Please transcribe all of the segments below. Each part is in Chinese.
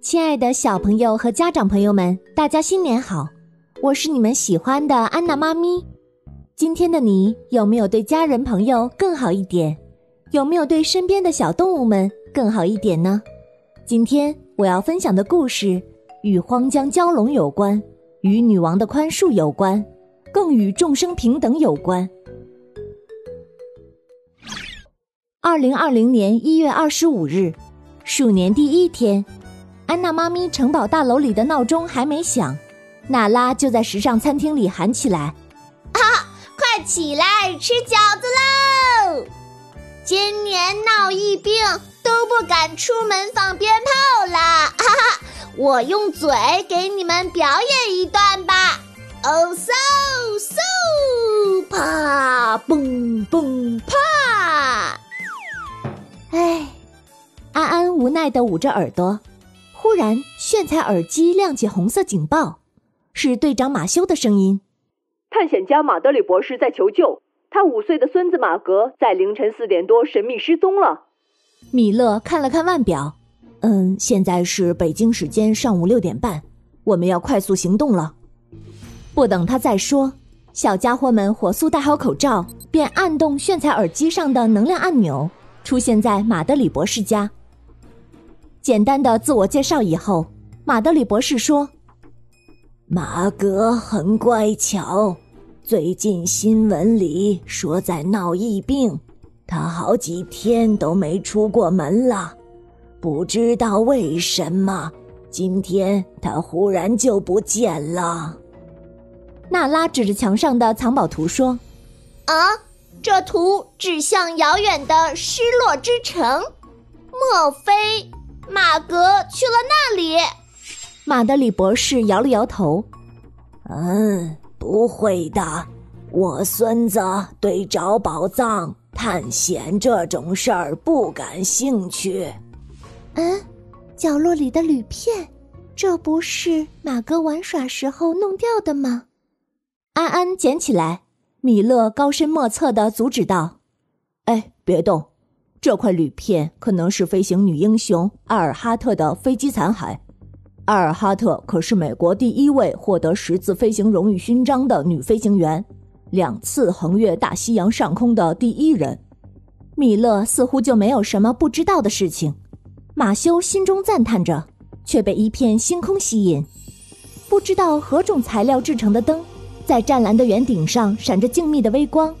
亲爱的小朋友和家长朋友们，大家新年好！我是你们喜欢的安娜妈咪。今天的你有没有对家人朋友更好一点？有没有对身边的小动物们更好一点呢？今天我要分享的故事与荒江蛟龙有关，与女王的宽恕有关，更与众生平等有关。二零二零年一月二十五日，鼠年第一天。安娜妈咪城堡大楼里的闹钟还没响，娜拉就在时尚餐厅里喊起来：“啊，快起来吃饺子喽！今年闹疫病，都不敢出门放鞭炮了。哈哈，我用嘴给你们表演一段吧。哦嗖嗖，啪嘣嘣啪！哎，安安无奈的捂着耳朵。”忽然，炫彩耳机亮起红色警报，是队长马修的声音。探险家马德里博士在求救，他五岁的孙子马格在凌晨四点多神秘失踪了。米勒看了看腕表，嗯，现在是北京时间上午六点半，我们要快速行动了。不等他再说，小家伙们火速戴好口罩，便按动炫彩耳机上的能量按钮，出现在马德里博士家。简单的自我介绍以后，马德里博士说：“马格很乖巧，最近新闻里说在闹疫病，他好几天都没出过门了，不知道为什么今天他忽然就不见了。”娜拉指着墙上的藏宝图说：“啊，这图指向遥远的失落之城，莫非？”马格去了那里。马德里博士摇了摇头：“嗯，不会的。我孙子对找宝藏、探险这种事儿不感兴趣。”嗯，角落里的铝片，这不是马哥玩耍时候弄掉的吗？安安捡起来，米勒高深莫测的阻止道：“哎，别动。”这块铝片可能是飞行女英雄阿尔哈特的飞机残骸。阿尔哈特可是美国第一位获得十字飞行荣誉勋章的女飞行员，两次横越大西洋上空的第一人。米勒似乎就没有什么不知道的事情。马修心中赞叹着，却被一片星空吸引。不知道何种材料制成的灯，在湛蓝的圆顶上闪着静谧的微光。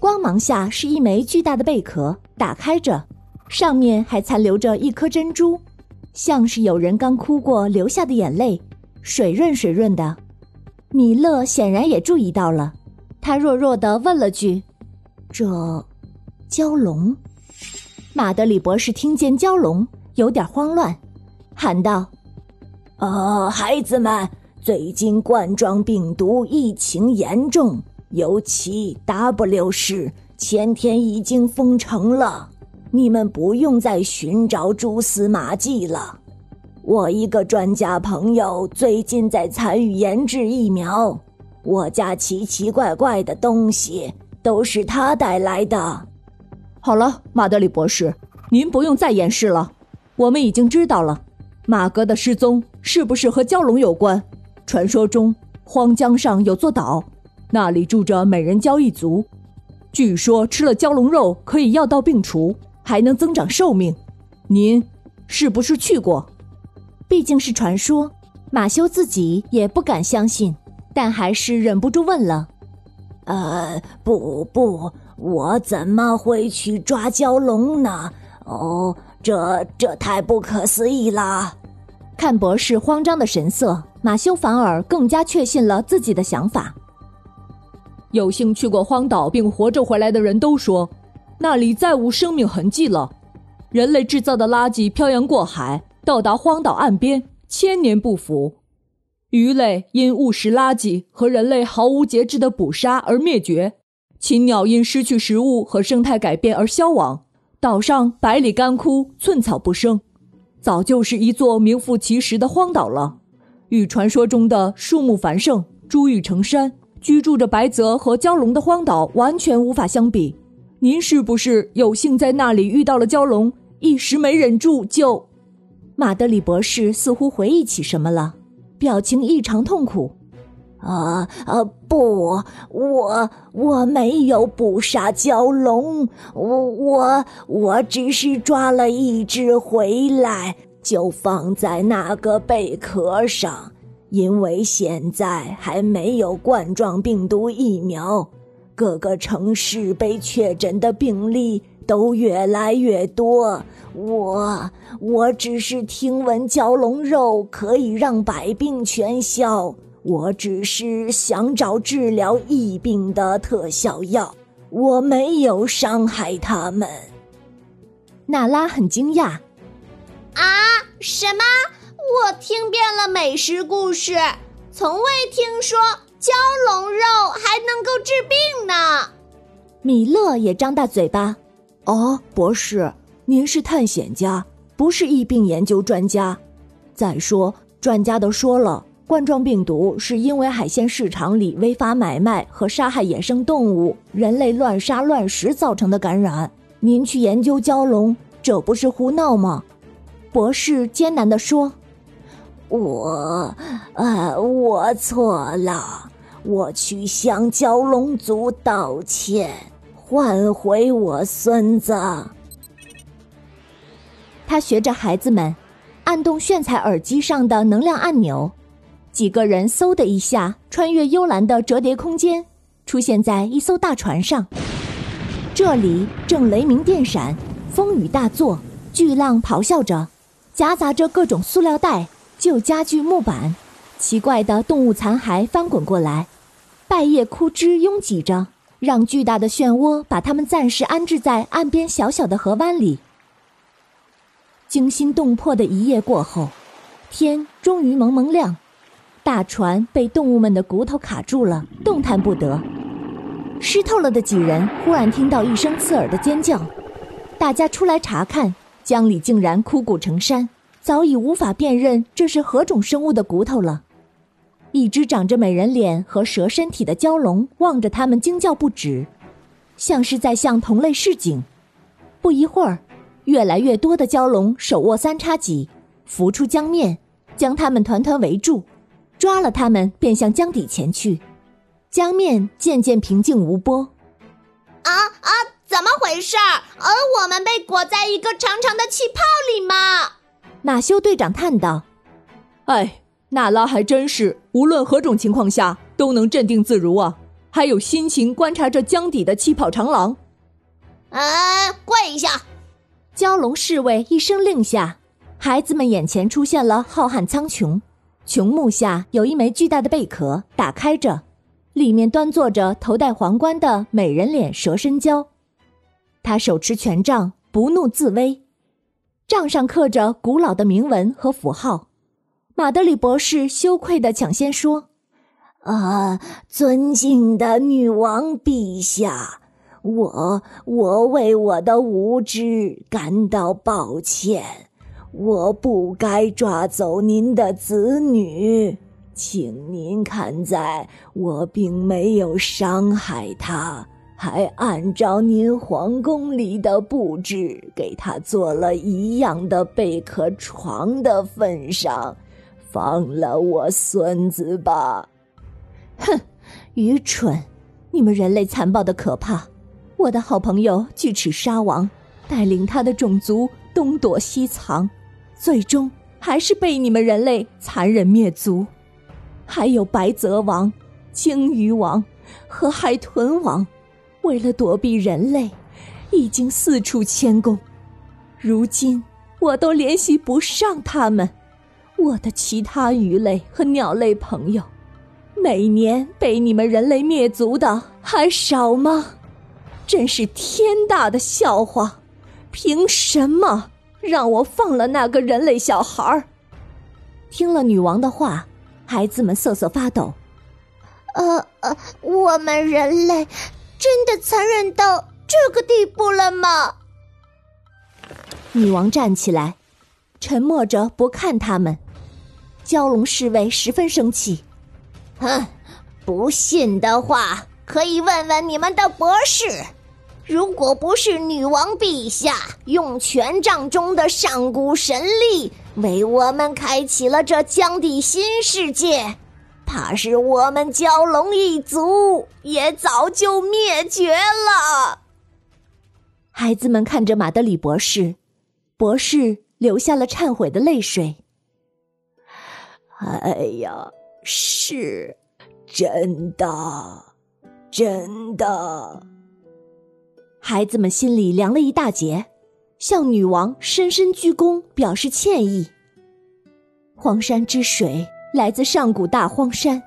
光芒下是一枚巨大的贝壳，打开着，上面还残留着一颗珍珠，像是有人刚哭过流下的眼泪，水润水润的。米勒显然也注意到了，他弱弱的问了句：“这，蛟龙？”马德里博士听见蛟龙，有点慌乱，喊道：“呃，孩子们，最近冠状病毒疫情严重。”尤其 W 市前天已经封城了，你们不用再寻找蛛丝马迹了。我一个专家朋友最近在参与研制疫苗，我家奇奇怪怪的东西都是他带来的。好了，马德里博士，您不用再掩饰了，我们已经知道了，马格的失踪是不是和蛟龙有关？传说中荒江上有座岛。那里住着美人蕉一族，据说吃了蛟龙肉可以药到病除，还能增长寿命。您是不是去过？毕竟是传说，马修自己也不敢相信，但还是忍不住问了：“呃，不不，我怎么会去抓蛟龙呢？哦，这这太不可思议啦！”看博士慌张的神色，马修反而更加确信了自己的想法。有幸去过荒岛并活着回来的人都说，那里再无生命痕迹了。人类制造的垃圾漂洋过海，到达荒岛岸边，千年不腐。鱼类因误食垃圾和人类毫无节制的捕杀而灭绝，禽鸟因失去食物和生态改变而消亡。岛上百里干枯，寸草不生，早就是一座名副其实的荒岛了。与传说中的树木繁盛、珠玉成山。居住着白泽和蛟龙的荒岛完全无法相比。您是不是有幸在那里遇到了蛟龙，一时没忍住就……马德里博士似乎回忆起什么了，表情异常痛苦。啊啊！不，我我没有捕杀蛟龙，我我我只是抓了一只回来，就放在那个贝壳上。因为现在还没有冠状病毒疫苗，各个城市被确诊的病例都越来越多。我我只是听闻蛟龙肉可以让百病全消。我只是想找治疗疫病的特效药，我没有伤害他们。娜拉很惊讶。啊？什么？我听遍了美食故事，从未听说蛟龙肉还能够治病呢。米勒也张大嘴巴。哦，博士，您是探险家，不是疫病研究专家。再说，专家都说了。冠状病毒是因为海鲜市场里违法买卖和杀害野生动物、人类乱杀乱食造成的感染。您去研究蛟龙，这不是胡闹吗？博士艰难地说：“我，呃，我错了，我去向蛟龙族道歉，换回我孙子。”他学着孩子们，按动炫彩耳机上的能量按钮。几个人嗖的一下穿越幽蓝的折叠空间，出现在一艘大船上。这里正雷鸣电闪，风雨大作，巨浪咆哮着，夹杂着各种塑料袋、旧家具、木板，奇怪的动物残骸翻滚过来，败叶枯枝拥挤着，让巨大的漩涡把它们暂时安置在岸边小小的河湾里。惊心动魄的一夜过后，天终于蒙蒙亮。大船被动物们的骨头卡住了，动弹不得。湿透了的几人忽然听到一声刺耳的尖叫，大家出来查看，江里竟然枯骨成山，早已无法辨认这是何种生物的骨头了。一只长着美人脸和蛇身体的蛟龙望着他们惊叫不止，像是在向同类示警。不一会儿，越来越多的蛟龙手握三叉戟，浮出江面，将他们团团围住。抓了他们，便向江底前去。江面渐渐平静无波。啊啊！怎么回事儿？而我们被裹在一个长长的气泡里吗？马修队长叹道：“哎，娜拉还真是无论何种情况下都能镇定自如啊，还有心情观察着江底的气泡长廊。”啊！跪一下！蛟龙侍卫一声令下，孩子们眼前出现了浩瀚苍穹。穹幕下有一枚巨大的贝壳，打开着，里面端坐着头戴皇冠的美人脸蛇身蛟。他手持权杖，不怒自威，账上刻着古老的铭文和符号。马德里博士羞愧地抢先说：“啊，尊敬的女王陛下，我我为我的无知感到抱歉。”我不该抓走您的子女，请您看在我并没有伤害他，还按照您皇宫里的布置给他做了一样的贝壳床的份上，放了我孙子吧。哼，愚蠢！你们人类残暴的可怕。我的好朋友巨齿鲨王带领他的种族东躲西藏。最终还是被你们人类残忍灭族，还有白泽王、鲸鱼王和海豚王，为了躲避人类，已经四处迁宫。如今我都联系不上他们，我的其他鱼类和鸟类朋友，每年被你们人类灭族的还少吗？真是天大的笑话！凭什么？让我放了那个人类小孩儿。听了女王的话，孩子们瑟瑟发抖。呃呃，我们人类真的残忍到这个地步了吗？女王站起来，沉默着不看他们。蛟龙侍卫十分生气。哼，不信的话，可以问问你们的博士。如果不是女王陛下用权杖中的上古神力为我们开启了这江底新世界。怕是我们蛟龙一族也早就灭绝了。孩子们看着马德里博士，博士流下了忏悔的泪水。哎呀，是，真的，真的。孩子们心里凉了一大截，向女王深深鞠躬，表示歉意。黄山之水。来自上古大荒山，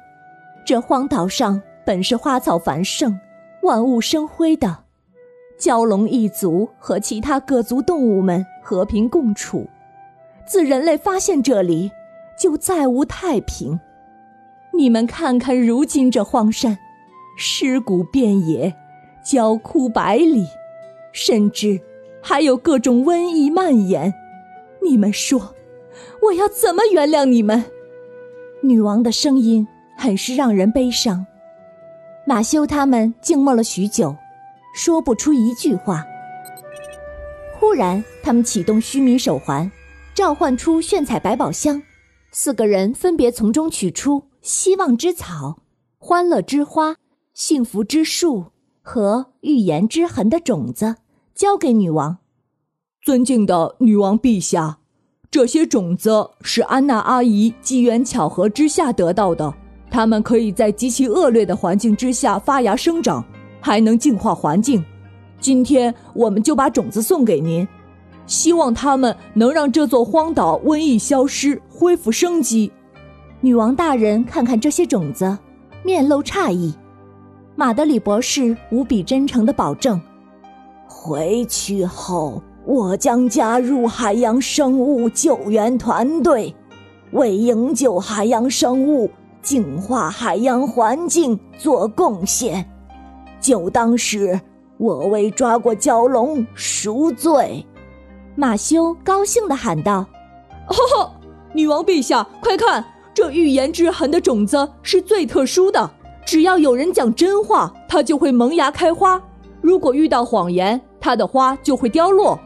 这荒岛上本是花草繁盛、万物生辉的。蛟龙一族和其他各族动物们和平共处。自人类发现这里，就再无太平。你们看看如今这荒山，尸骨遍野，焦枯百里，甚至还有各种瘟疫蔓延。你们说，我要怎么原谅你们？女王的声音很是让人悲伤，马修他们静默了许久，说不出一句话。忽然，他们启动须弥手环，召唤出炫彩百宝箱，四个人分别从中取出希望之草、欢乐之花、幸福之树和预言之痕的种子，交给女王。尊敬的女王陛下。这些种子是安娜阿姨机缘巧合之下得到的，它们可以在极其恶劣的环境之下发芽生长，还能净化环境。今天我们就把种子送给您，希望它们能让这座荒岛瘟疫消失，恢复生机。女王大人看看这些种子，面露诧异。马德里博士无比真诚的保证：回去后。我将加入海洋生物救援团队，为营救海洋生物、净化海洋环境做贡献，就当是我为抓过蛟龙赎罪。马修高兴地喊道：“哈哈，女王陛下，快看，这预言之痕的种子是最特殊的，只要有人讲真话，它就会萌芽开花；如果遇到谎言，它的花就会凋落。”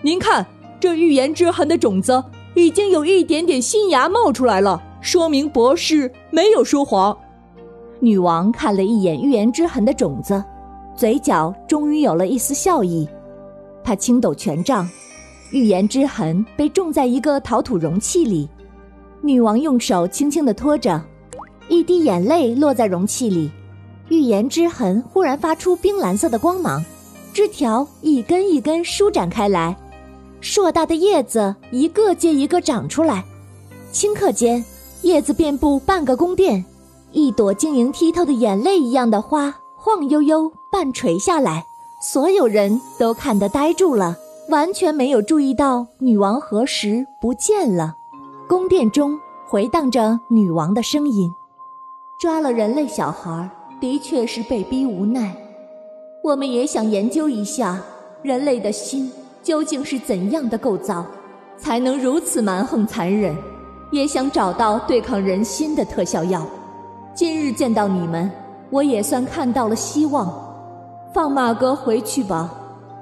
您看，这预言之痕的种子已经有一点点新芽冒出来了，说明博士没有说谎。女王看了一眼预言之痕的种子，嘴角终于有了一丝笑意。她轻抖权杖，预言之痕被种在一个陶土容器里。女王用手轻轻地托着，一滴眼泪落在容器里，预言之痕忽然发出冰蓝色的光芒，枝条一根一根舒展开来。硕大的叶子一个接一个长出来，顷刻间，叶子遍布半个宫殿。一朵晶莹剔透的眼泪一样的花晃悠悠半垂下来，所有人都看得呆住了，完全没有注意到女王何时不见了。宫殿中回荡着女王的声音：“抓了人类小孩，的确是被逼无奈。我们也想研究一下人类的心。”究竟是怎样的构造，才能如此蛮横残忍？也想找到对抗人心的特效药。今日见到你们，我也算看到了希望。放马哥回去吧，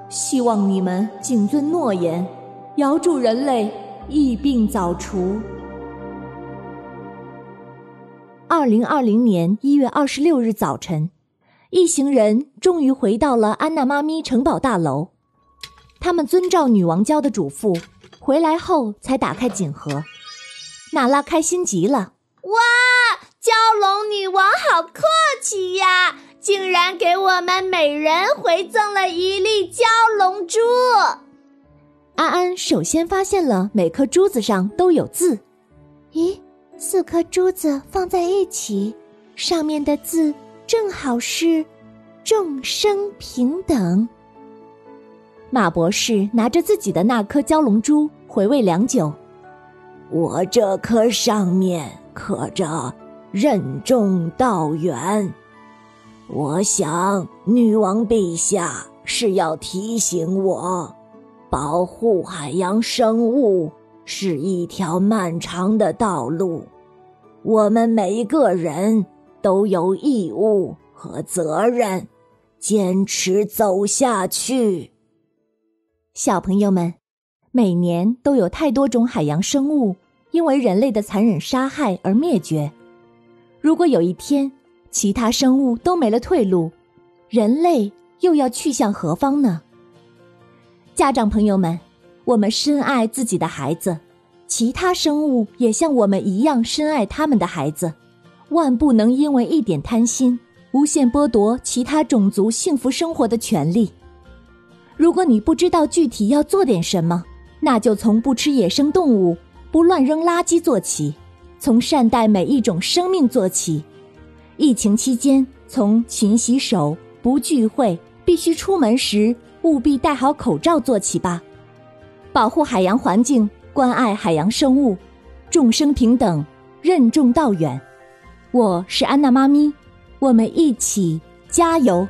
希望你们谨遵诺言，遥祝人类疫病早除。二零二零年一月二十六日早晨，一行人终于回到了安娜妈咪城堡大楼。他们遵照女王教的嘱咐，回来后才打开锦盒。娜拉开心极了，哇！蛟龙女王好客气呀，竟然给我们每人回赠了一粒蛟龙珠。安安首先发现了每颗珠子上都有字，咦，四颗珠子放在一起，上面的字正好是“众生平等”。马博士拿着自己的那颗蛟龙珠，回味良久。我这颗上面刻着“任重道远”，我想女王陛下是要提醒我，保护海洋生物是一条漫长的道路，我们每个人都有义务和责任，坚持走下去。小朋友们，每年都有太多种海洋生物因为人类的残忍杀害而灭绝。如果有一天，其他生物都没了退路，人类又要去向何方呢？家长朋友们，我们深爱自己的孩子，其他生物也像我们一样深爱他们的孩子，万不能因为一点贪心，无限剥夺其他种族幸福生活的权利。如果你不知道具体要做点什么，那就从不吃野生动物、不乱扔垃圾做起，从善待每一种生命做起。疫情期间，从勤洗手、不聚会、必须出门时务必戴好口罩做起吧。保护海洋环境，关爱海洋生物，众生平等，任重道远。我是安娜妈咪，我们一起加油。